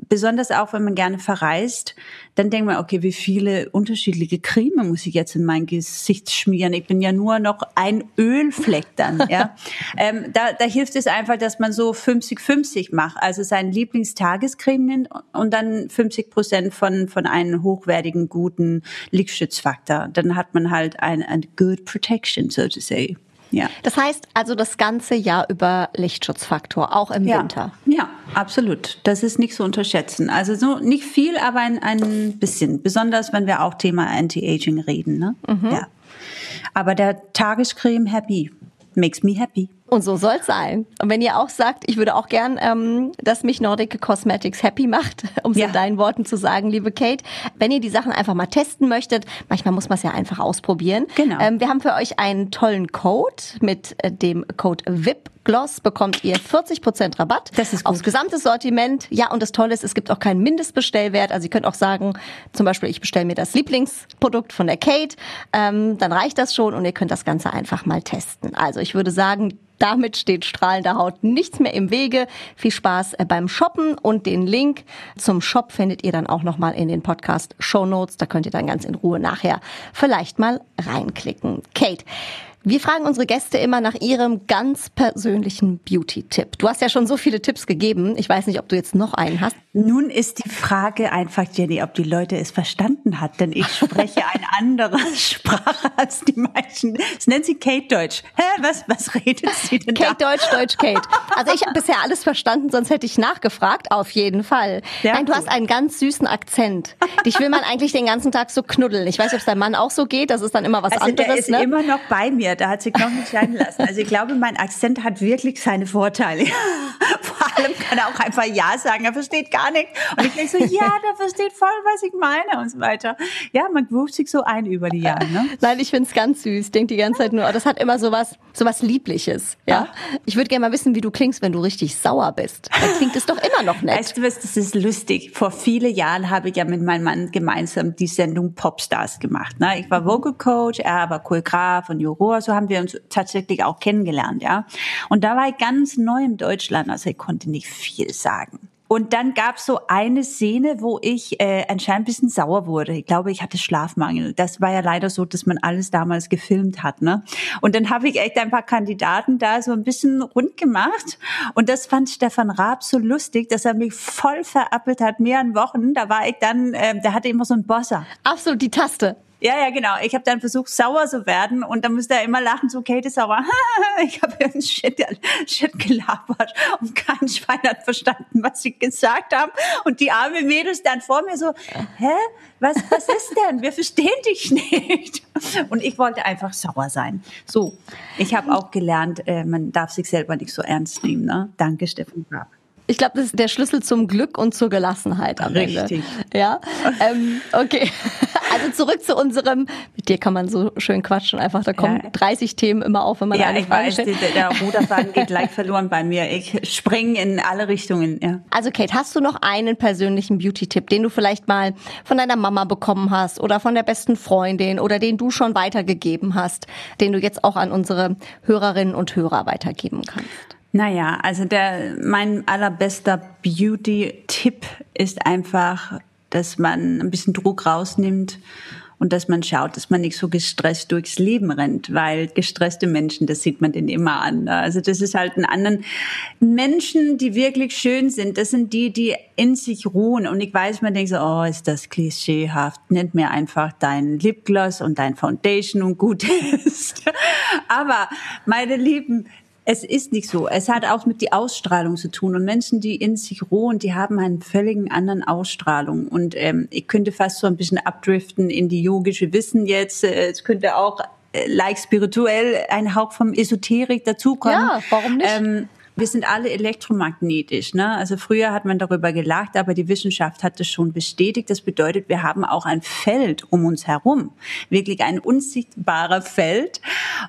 besonders auch, wenn man gerne verreist, dann denkt man, okay, wie viele unterschiedliche Creme muss ich jetzt in mein Gesicht schmieren? Ich bin ja nur noch ein Ölfleck dann, ja. ähm, da, da hilft es einfach, dass man so 50-50 macht, also seinen Lieblingstagescreme nimmt und dann 50 Prozent von, von einem hochwertigen, guten Lichtschutzfaktor. Dann hat man halt ein, ein good protection, so to say. Ja. Das heißt also das ganze Jahr über Lichtschutzfaktor, auch im ja. Winter. Ja, absolut. Das ist nicht zu unterschätzen. Also so nicht viel, aber ein, ein bisschen. Besonders wenn wir auch Thema Anti-Aging reden. Ne? Mhm. Ja. Aber der Tagescreme Happy makes me happy. Und so soll's sein. Und wenn ihr auch sagt, ich würde auch gern, ähm, dass mich Nordic Cosmetics happy macht, um es ja. in deinen Worten zu sagen, liebe Kate, wenn ihr die Sachen einfach mal testen möchtet, manchmal muss man es ja einfach ausprobieren. Genau. Ähm, wir haben für euch einen tollen Code mit äh, dem Code VIP Gloss bekommt ihr 40% Rabatt das ist gut. aufs gesamte Sortiment. Ja, und das Tolle ist, es gibt auch keinen Mindestbestellwert. Also ihr könnt auch sagen, zum Beispiel, ich bestelle mir das Lieblingsprodukt von der Kate, ähm, dann reicht das schon und ihr könnt das Ganze einfach mal testen. Also ich würde sagen, damit steht strahlender Haut nichts mehr im Wege. Viel Spaß äh, beim Shoppen und den Link zum Shop findet ihr dann auch nochmal in den Podcast Show Notes. Da könnt ihr dann ganz in Ruhe nachher vielleicht mal reinklicken. Kate, Wir fragen unsere Gäste immer nach ihrem ganz persönlichen Beauty-Tipp. Du hast ja schon so viele Tipps gegeben. Ich weiß nicht, ob du jetzt noch einen hast. Nun ist die Frage einfach, Jenny, ob die Leute es verstanden hat, denn ich spreche eine andere Sprache als die meisten. Es nennt sie Kate Deutsch. Hä, was, was redet sie denn Kate da? Deutsch, Deutsch, Kate. Also ich habe bisher alles verstanden, sonst hätte ich nachgefragt. Auf jeden Fall. Ja, Nein, du hast einen ganz süßen Akzent. Dich will man eigentlich den ganzen Tag so knuddeln. Ich weiß nicht, ob es dein Mann auch so geht. Das ist dann immer was Also anderes. der ist ne? immer noch bei mir, da hat sich noch nicht scheiden lassen. Also ich glaube, mein Akzent hat wirklich seine Vorteile. Vor allem kann er auch einfach Ja sagen, er versteht gar nichts. Und ich denke so, ja, der versteht voll, was ich meine und so weiter. Ja, man ruft sich so ein über die Jahre. Ne? Nein, ich find's ganz süß. Ich denk die ganze Zeit nur, oh, das hat immer sowas, sowas Liebliches. Ja. Ich würde gerne mal wissen, wie du klingst, wenn du richtig sauer bist. Dann klingt es doch immer noch nett. Weißt du was, das ist lustig. Vor vielen Jahren habe ich ja mit meinem Mann gemeinsam die Sendung Popstars gemacht. Ne? Ich war Vocal Coach, er war Choreograf und Juror, so haben wir uns tatsächlich auch kennengelernt, ja. Und da war ich ganz neu in Deutschland, also ich konnte nicht viel sagen. Und dann gab es so eine Szene, wo ich äh, anscheinend ein bisschen sauer wurde. Ich glaube, ich hatte Schlafmangel. Das war ja leider so, dass man alles damals gefilmt hat. Ne? Und dann habe ich echt ein paar Kandidaten da so ein bisschen rund gemacht. Und das fand Stefan Raab so lustig, dass er mich voll verappelt hat, mehreren Wochen. Da war ich dann, äh, der hatte immer so einen Bosser. Absolut die Taste. Ja, ja, genau. Ich habe dann versucht, sauer zu werden und dann musste er immer lachen, so Kate ist sauer. ich habe irgendeinen Shit, Shit gelabert und kein Schwein hat verstanden, was sie gesagt haben. Und die arme Mädels dann vor mir so, hä? Was, was ist denn? Wir verstehen dich nicht. Und ich wollte einfach sauer sein. So, ich habe auch gelernt, äh, man darf sich selber nicht so ernst nehmen. Ne? Danke, Steffen Raab. Ich glaube, das ist der Schlüssel zum Glück und zur Gelassenheit am Richtig. Ende. Ja, ähm, okay. Also zurück zu unserem, mit dir kann man so schön quatschen, einfach da kommen Ja. 30 Themen immer auf, wenn man Ja, eine ich Frage weiß, stellt. der, der Ruderfaden geht gleich verloren bei mir. Ich springe in alle Richtungen. Ja. Also Kate, hast du noch einen persönlichen Beauty-Tipp, den du vielleicht mal von deiner Mama bekommen hast oder von der besten Freundin oder den du schon weitergegeben hast, den du jetzt auch an unsere Hörerinnen und Hörer weitergeben kannst? Naja, also der, mein allerbester Beauty-Tipp ist einfach, dass man ein bisschen Druck rausnimmt und dass man schaut, dass man nicht so gestresst durchs Leben rennt, weil gestresste Menschen, das sieht man denen immer an. Also das ist halt ein anderen Menschen, die wirklich schön sind. Das sind die, die in sich ruhen. Und ich weiß, man denkt so, oh, ist das klischeehaft. Nennt mir einfach dein Lipgloss und dein Foundation und gut ist. Aber meine Lieben, es ist nicht so. Es hat auch mit die Ausstrahlung zu tun. Und Menschen, die in sich ruhen, die haben einen völligen anderen Ausstrahlung. Und ähm, ich könnte fast so ein bisschen abdriften in die yogische Wissen jetzt. Äh, Es könnte auch äh, like spirituell ein Hauch vom Esoterik dazukommen. Ja, warum nicht? Ähm, wir sind alle elektromagnetisch. Ne? Also früher hat man darüber gelacht, aber die Wissenschaft hat das schon bestätigt. Das bedeutet, wir haben auch ein Feld um uns herum, wirklich ein unsichtbarer Feld.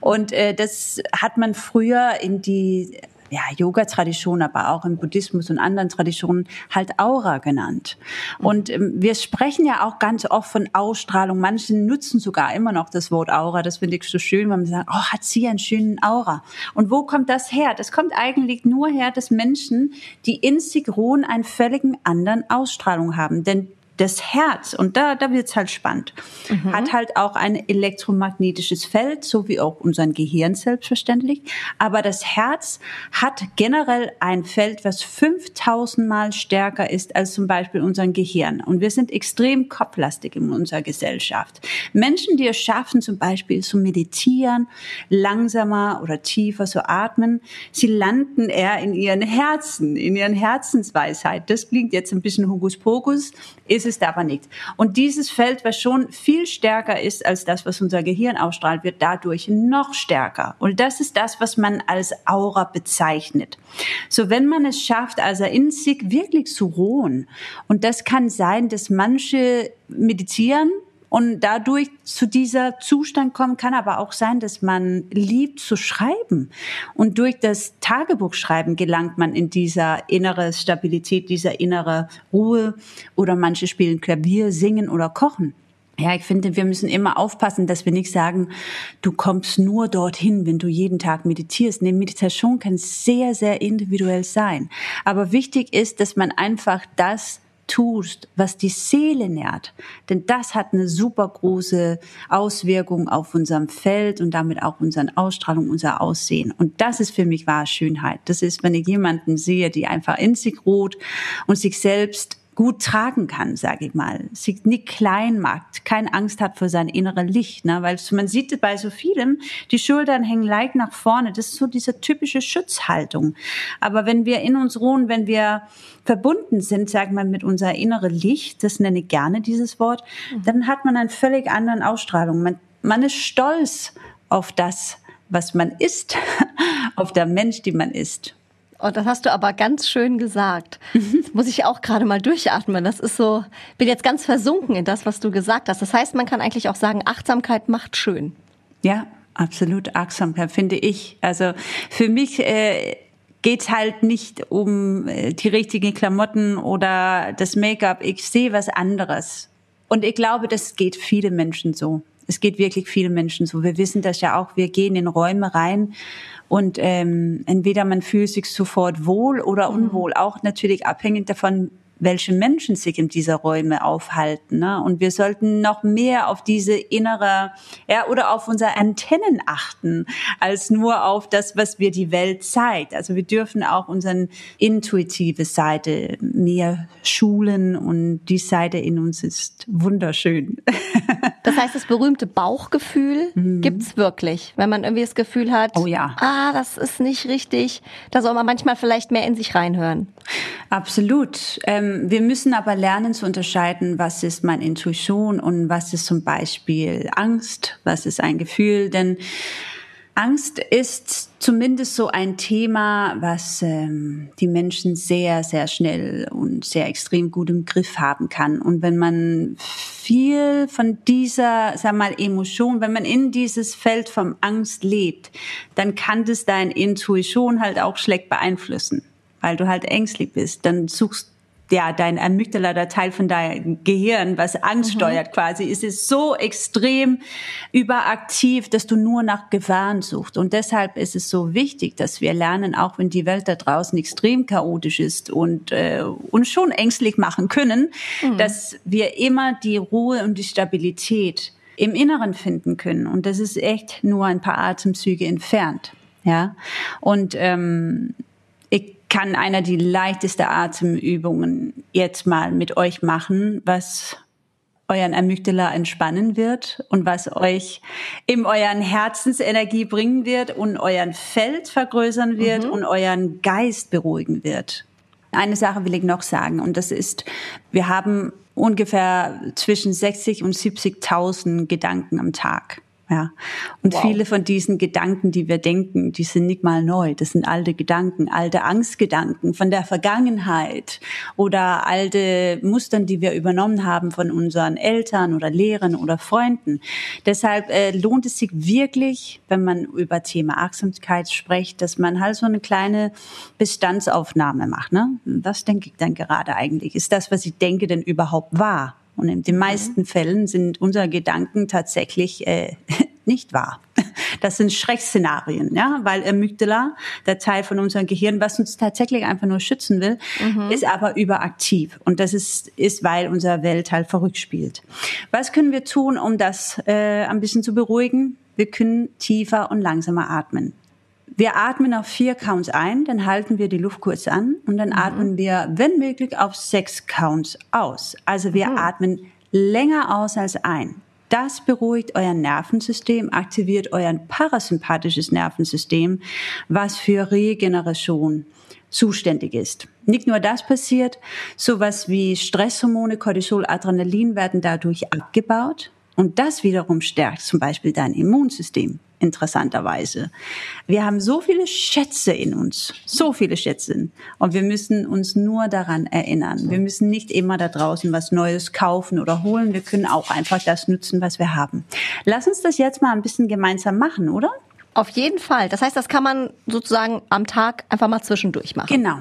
Und äh, das hat man früher in die ja, Yoga-Tradition, aber auch im Buddhismus und anderen Traditionen halt Aura genannt. Und ähm, wir sprechen ja auch ganz oft von Ausstrahlung. Manche nutzen sogar immer noch das Wort Aura. Das finde ich so schön, wenn man sagt, oh, hat sie einen schönen Aura. Und wo kommt das her? Das kommt eigentlich nur her, dass Menschen, die in sich ruhen, einen völligen anderen Ausstrahlung haben. Denn das Herz, und da, da wird's halt spannend, hat halt auch ein elektromagnetisches Feld, so wie auch unser Gehirn selbstverständlich. Aber das Herz hat generell ein Feld, was 5000 Mal stärker ist als zum Beispiel unser Gehirn. Und wir sind extrem kopflastig in unserer Gesellschaft. Menschen, die es schaffen, zum Beispiel zu meditieren, langsamer oder tiefer zu atmen, sie landen eher in ihren Herzen, in ihren Herzensweisheit. Das klingt jetzt ein bisschen Hokuspokus, ist es aber nicht. Und dieses Feld, was schon viel stärker ist als das, was unser Gehirn ausstrahlt, wird dadurch noch stärker. Und das ist das, was man als Aura bezeichnet. So, wenn man es schafft, also in sich wirklich zu ruhen, und das kann sein, dass manche meditieren, und dadurch zu dieser Zustand kommen kann aber auch sein, dass man liebt zu schreiben. Und durch das Tagebuchschreiben gelangt man in dieser innere Stabilität, dieser innere Ruhe. Oder manche spielen Klavier, singen oder kochen. Ja, ich finde, wir müssen immer aufpassen, dass wir nicht sagen, du kommst nur dorthin, wenn du jeden Tag meditierst. Nee, Meditation kann sehr, sehr individuell sein. Aber wichtig ist, dass man einfach das tust, was die Seele nährt. Denn das hat eine super große Auswirkung auf unserem Feld und damit auch unseren Ausstrahlung, unser Aussehen. Und das ist für mich wahre Schönheit. Das ist, wenn ich jemanden sehe, die einfach in sich ruht und sich selbst gut tragen kann, sage ich mal. Sie nicht klein macht, keine Angst hat vor sein inneres Licht, ne? weil man sieht bei so vielem, die Schultern hängen leicht nach vorne. Das ist so diese typische Schutzhaltung. Aber wenn wir in uns ruhen, wenn wir verbunden sind, sag mal, mit unser innere Licht, das nenne ich gerne dieses Wort, mhm. dann hat man eine völlig anderen Ausstrahlung. Man, man ist stolz auf das, was man ist, auf der Mensch, die man ist. Oh, das hast du aber ganz schön gesagt. Das muss ich auch gerade mal durchatmen. Das ist so, bin jetzt ganz versunken in das, was du gesagt hast. Das heißt, man kann eigentlich auch sagen, Achtsamkeit macht schön. Ja, absolut Achtsamkeit, finde ich. Also für mich äh, geht's halt nicht um äh, die richtigen Klamotten oder das Make-up. Ich sehe was anderes. Und ich glaube, das geht viele Menschen so. Es geht wirklich viele Menschen so. Wir wissen das ja auch. Wir gehen in Räume rein und ähm, entweder man fühlt sich sofort wohl oder mhm. unwohl, auch natürlich abhängig davon, welche Menschen sich in dieser Räume aufhalten. Ne? Und wir sollten noch mehr auf diese innere, ja, oder auf unsere Antennen achten, als nur auf das, was wir die Welt zeigt. Also wir dürfen auch unsere intuitive Seite mehr schulen und die Seite in uns ist wunderschön. Das heißt, das berühmte Bauchgefühl mhm. gibt's wirklich, wenn man irgendwie das Gefühl hat, oh ja. ah, das ist nicht richtig. Da soll man manchmal vielleicht mehr in sich reinhören. Absolut. Ähm, wir müssen aber lernen zu unterscheiden, was ist meine Intuition und was ist zum Beispiel Angst, was ist ein Gefühl. Denn Angst ist zumindest so ein Thema, was ähm, die Menschen sehr, sehr schnell und sehr extrem gut im Griff haben kann. Und wenn man viel von dieser, sag mal, Emotion, wenn man in dieses Feld vom Angst lebt, dann kann das deine Intuition halt auch schlecht beeinflussen, weil du halt ängstlich bist. Dann suchst ja, dein Amygdala, der Teil von deinem Gehirn, was Angst mhm. steuert quasi, ist es so extrem überaktiv, dass du nur nach Gefahren suchst. Und deshalb ist es so wichtig, dass wir lernen, auch wenn die Welt da draußen extrem chaotisch ist und äh, uns schon ängstlich machen können, mhm. dass wir immer die Ruhe und die Stabilität im Inneren finden können. Und das ist echt nur ein paar Atemzüge entfernt. Ja, und ähm, kann einer die leichteste Atemübungen jetzt mal mit euch machen, was euren Amygdala entspannen wird und was euch in euren Herzensenergie bringen wird und euren Feld vergrößern wird mhm. und euren Geist beruhigen wird. Eine Sache will ich noch sagen und das ist, wir haben ungefähr zwischen 60 und 70.000 Gedanken am Tag. Ja. Und wow. viele von diesen Gedanken, die wir denken, die sind nicht mal neu. Das sind alte Gedanken, alte Angstgedanken von der Vergangenheit oder alte Mustern, die wir übernommen haben von unseren Eltern oder Lehrern oder Freunden. Deshalb äh, lohnt es sich wirklich, wenn man über Thema Achtsamkeit spricht, dass man halt so eine kleine Bestandsaufnahme macht. Ne? Was denke ich denn gerade eigentlich? Ist das, was ich denke, denn überhaupt wahr? Und in den mhm. meisten Fällen sind unsere Gedanken tatsächlich äh, nicht wahr. Das sind Schreckszenarien, ja, weil Amygdala, der Teil von unserem Gehirn, was uns tatsächlich einfach nur schützen will, mhm. ist aber überaktiv. Und das ist, ist, weil unser Welt halt verrückt spielt. Was können wir tun, um das äh, ein bisschen zu beruhigen? Wir können tiefer und langsamer atmen. Wir atmen auf vier Counts ein, dann halten wir die Luft kurz an und dann mhm. atmen wir, wenn möglich, auf sechs Counts aus. Also wir mhm. atmen länger aus als ein. Das beruhigt euer Nervensystem, aktiviert euer parasympathisches Nervensystem, was für Regeneration zuständig ist. Nicht nur das passiert, sowas wie Stresshormone, Cortisol, Adrenalin werden dadurch abgebaut und das wiederum stärkt zum Beispiel dein Immunsystem interessanterweise. Wir haben so viele Schätze in uns, so viele Schätze. Und wir müssen uns nur daran erinnern. Wir müssen nicht immer da draußen was Neues kaufen oder holen. Wir können auch einfach das nutzen, was wir haben. Lass uns das jetzt mal ein bisschen gemeinsam machen, oder? Auf jeden Fall. Das heißt, das kann man sozusagen am Tag einfach mal zwischendurch machen. Genau.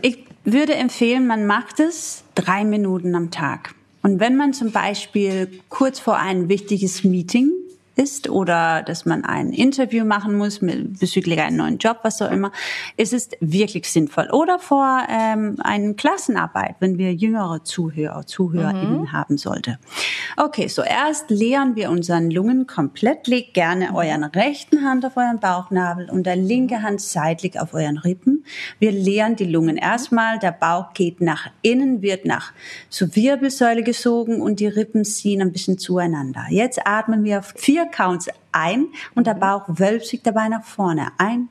Ich würde empfehlen, man macht es drei Minuten am Tag. Und wenn man zum Beispiel kurz vor ein wichtiges Meeting ist oder dass man ein Interview machen muss mit, bezüglich einem neuen Job, was auch immer, ist es wirklich sinnvoll. Oder vor ähm, einer Klassenarbeit, wenn wir jüngere Zuhörer, ZuhörerInnen mhm. haben sollte. Okay, so erst leeren wir unseren Lungen komplett. Legt gerne euren rechten Hand auf euren Bauchnabel und der linke Hand seitlich auf euren Rippen. Wir leeren die Lungen erstmal. Der Bauch geht nach innen, wird nach zur Wirbelsäule gesogen und die Rippen ziehen ein bisschen zueinander. Jetzt atmen wir auf vier Counts ein und der Bauch wölbt sich dabei nach vorne. Ein,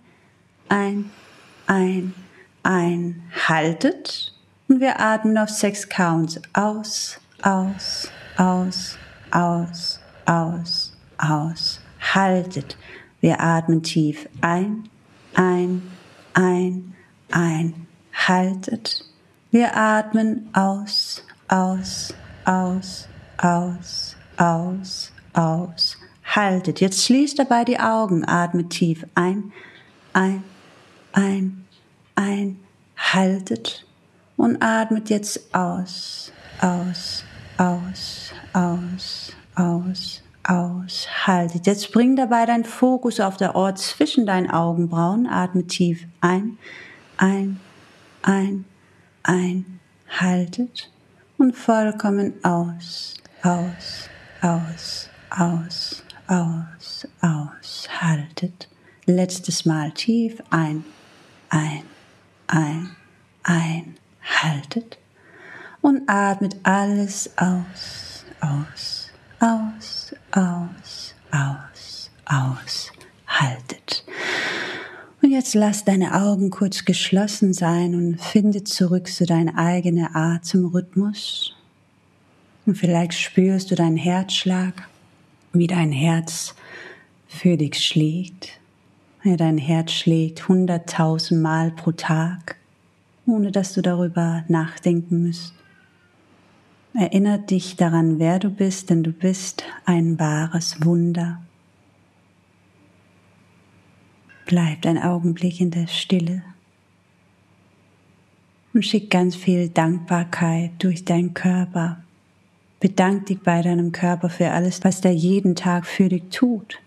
ein, ein, ein. Haltet. Und wir atmen auf sechs Counts aus, aus, aus, aus, aus, aus. Haltet. Wir atmen tief ein, ein, ein, ein. Haltet. Wir atmen aus, aus, aus, aus, aus, aus. Haltet. Jetzt schließt dabei die Augen. Atmet tief ein, ein, ein, ein. Haltet. Und atmet jetzt aus, aus, aus, aus, aus, aus. Haltet. Jetzt bring dabei dein Fokus auf der Ort zwischen deinen Augenbrauen. Atme tief ein, ein, ein, ein. Haltet. Und vollkommen aus, aus, aus, aus, aus, aus. Haltet. Letztes Mal tief ein, ein, ein, ein. Haltet. Und atmet alles aus, aus, aus, aus, aus, aus. Haltet. Und jetzt lass deine Augen kurz geschlossen sein und finde zurück zu deinem eigenen Atemrhythmus. Und vielleicht spürst du deinen Herzschlag, wie dein Herz für dich schlägt. Ja, dein Herz schlägt hunderttausend Mal pro Tag, ohne dass du darüber nachdenken müsst. Erinnert dich daran, wer du bist, denn du bist ein wahres Wunder. Bleib ein Augenblick in der Stille und schick ganz viel Dankbarkeit durch deinen Körper Bedank dich bei deinem Körper für alles, was der jeden Tag für dich tut.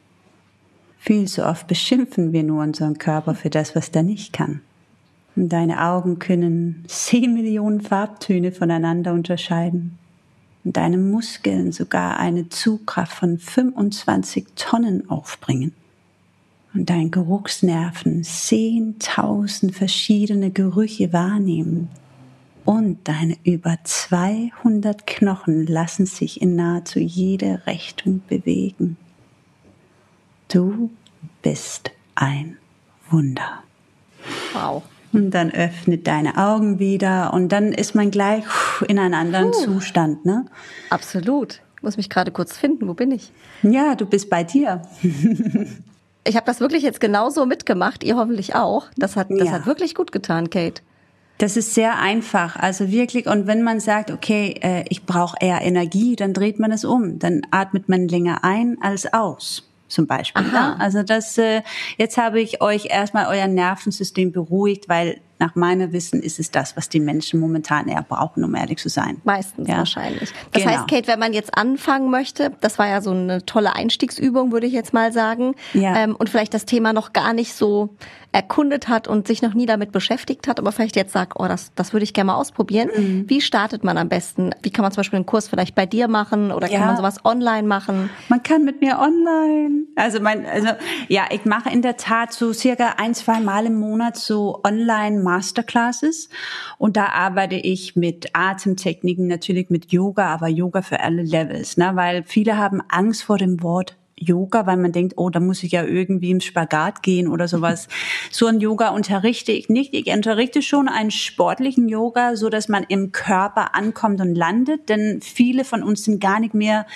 Viel zu oft beschimpfen wir nur unseren Körper für das, was der nicht kann. Und deine Augen können zehn Millionen Farbtöne voneinander unterscheiden. Und deine Muskeln sogar eine Zugkraft von 25 Tonnen aufbringen. Und dein Geruchsnerven zehntausend verschiedene Gerüche wahrnehmen und deine über 200 Knochen lassen sich in nahezu jede Richtung bewegen. Du bist ein Wunder. Wow. Und dann öffnet deine Augen wieder und dann ist man gleich in einem anderen Puh. Zustand, ne? Absolut. Ich muss mich gerade kurz finden. Wo bin ich? Ja, du bist bei dir. ich habe das wirklich jetzt genauso mitgemacht. Ihr hoffentlich auch. Das hat, das ja. hat wirklich gut getan, Kate. Das ist sehr einfach, also wirklich. Und wenn man sagt, okay, äh, ich brauche eher Energie, dann dreht man es um. Dann atmet man länger ein als aus zum Beispiel. Ja? Also das, äh, jetzt habe ich euch erstmal euer Nervensystem beruhigt, weil nach meinem Wissen ist es das, was die Menschen momentan eher brauchen, um ehrlich zu sein. Meistens ja. wahrscheinlich. Das genau. heißt, Kate, wenn man jetzt anfangen möchte, das war ja so eine tolle Einstiegsübung, würde ich jetzt mal sagen, ja. ähm, und vielleicht das Thema noch gar nicht so erkundet hat und sich noch nie damit beschäftigt hat, aber vielleicht jetzt sagt, oh, das, das würde ich gerne mal ausprobieren. Mhm. Wie startet man am besten? Wie kann man zum Beispiel einen Kurs vielleicht bei dir machen oder ja. kann man sowas online machen? Man kann mit mir online. Also mein, also ja, ich mache in der Tat so circa ein, zwei Mal im Monat so online Masterclasses und da arbeite ich mit Atemtechniken, natürlich mit Yoga, aber Yoga für alle Levels, ne? weil viele haben Angst vor dem Wort Yoga, weil man denkt, oh, da muss ich ja irgendwie im Spagat gehen oder sowas. so ein Yoga unterrichte ich nicht. Ich unterrichte schon einen sportlichen Yoga, so dass man im Körper ankommt und landet, denn viele von uns sind gar nicht mehr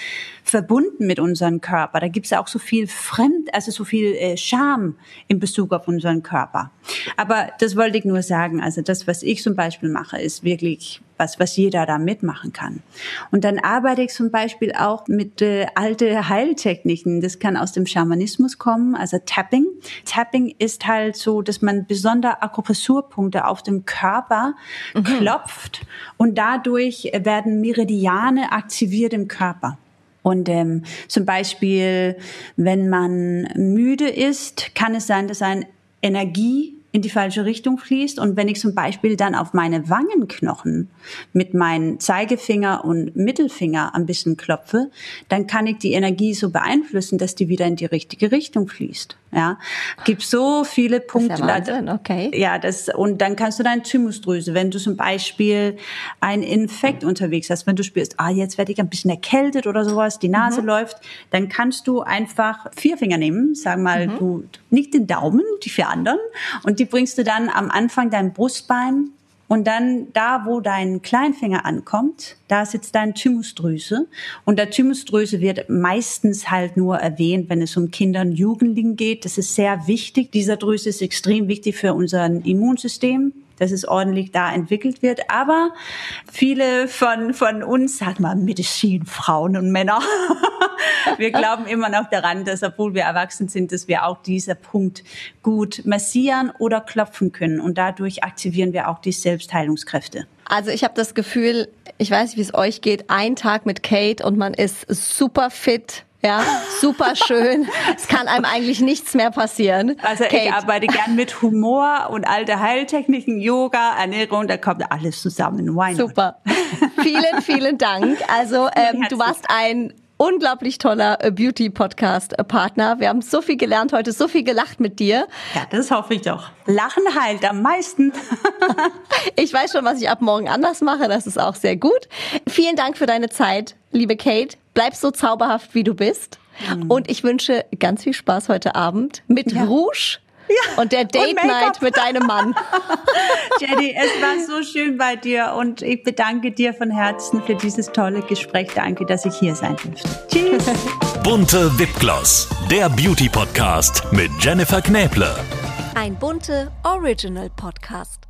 verbunden mit unserem Körper. Da gibt es ja auch so viel Fremd, also so viel äh, Scham in Bezug auf unseren Körper. Aber das wollte ich nur sagen. Also das, was ich zum Beispiel mache, ist wirklich was, was jeder da mitmachen kann. Und dann arbeite ich zum Beispiel auch mit äh, alte Heiltechniken. Das kann aus dem Schamanismus kommen, also Tapping. Tapping ist halt so, dass man besondere Akupressurpunkte auf dem Körper mhm. klopft und dadurch werden Meridiane aktiviert im Körper. Und ähm, zum Beispiel, wenn man müde ist, kann es sein, dass ein Energie in die falsche Richtung fließt. Und wenn ich zum Beispiel dann auf meine Wangenknochen mit meinen Zeigefinger und Mittelfinger ein bisschen klopfe, dann kann ich die Energie so beeinflussen, dass die wieder in die richtige Richtung fließt. Ja, gibt so viele Punkte. Das ja okay. Ja, das und dann kannst du deine Thymusdrüse, wenn du zum Beispiel einen Infekt unterwegs hast, wenn du spürst, ah jetzt werde ich ein bisschen erkältet oder sowas, die Nase mhm. läuft, dann kannst du einfach vier Finger nehmen, sag mal, mhm. du nicht den Daumen, die vier anderen und die bringst du dann am Anfang dein Brustbein und dann da, wo dein Kleinfinger ankommt, da sitzt deine Thymusdrüse. Und der Thymusdrüse wird meistens halt nur erwähnt, wenn es um Kinder und Jugendlichen geht. Das ist sehr wichtig. Dieser Drüse ist extrem wichtig für unser Immunsystem dass es ordentlich da entwickelt wird. Aber viele von, von uns, sag mal, Medizinfrauen und Männer, wir glauben immer noch daran, dass obwohl wir erwachsen sind, dass wir auch dieser Punkt gut massieren oder klopfen können. Und dadurch aktivieren wir auch die Selbstheilungskräfte. Also ich habe das Gefühl, ich weiß nicht, wie es euch geht, ein Tag mit Kate und man ist super fit, ja, super schön. es kann einem eigentlich nichts mehr passieren. Also Kate. ich arbeite gern mit Humor und alte Heiltechniken, Yoga, Ernährung, da kommt alles zusammen. Why super. vielen, vielen Dank. Also ähm, du warst ein unglaublich toller äh, Beauty-Podcast-Partner. Wir haben so viel gelernt heute, so viel gelacht mit dir. Ja, das hoffe ich doch. Lachen heilt am meisten. ich weiß schon, was ich ab morgen anders mache. Das ist auch sehr gut. Vielen Dank für deine Zeit, liebe Kate. Bleib so zauberhaft, wie du bist. Mhm. Und ich wünsche ganz viel Spaß heute Abend mit ja. Rouge ja, und der Date und Night mit deinem Mann. Jenny, es war so schön bei dir und ich bedanke dir von Herzen für dieses tolle Gespräch. Danke, dass ich hier sein durfte. Tschüss. Bunte Wipgloss, der Beauty Podcast mit Jennifer Knäble. Ein bunte Original Podcast.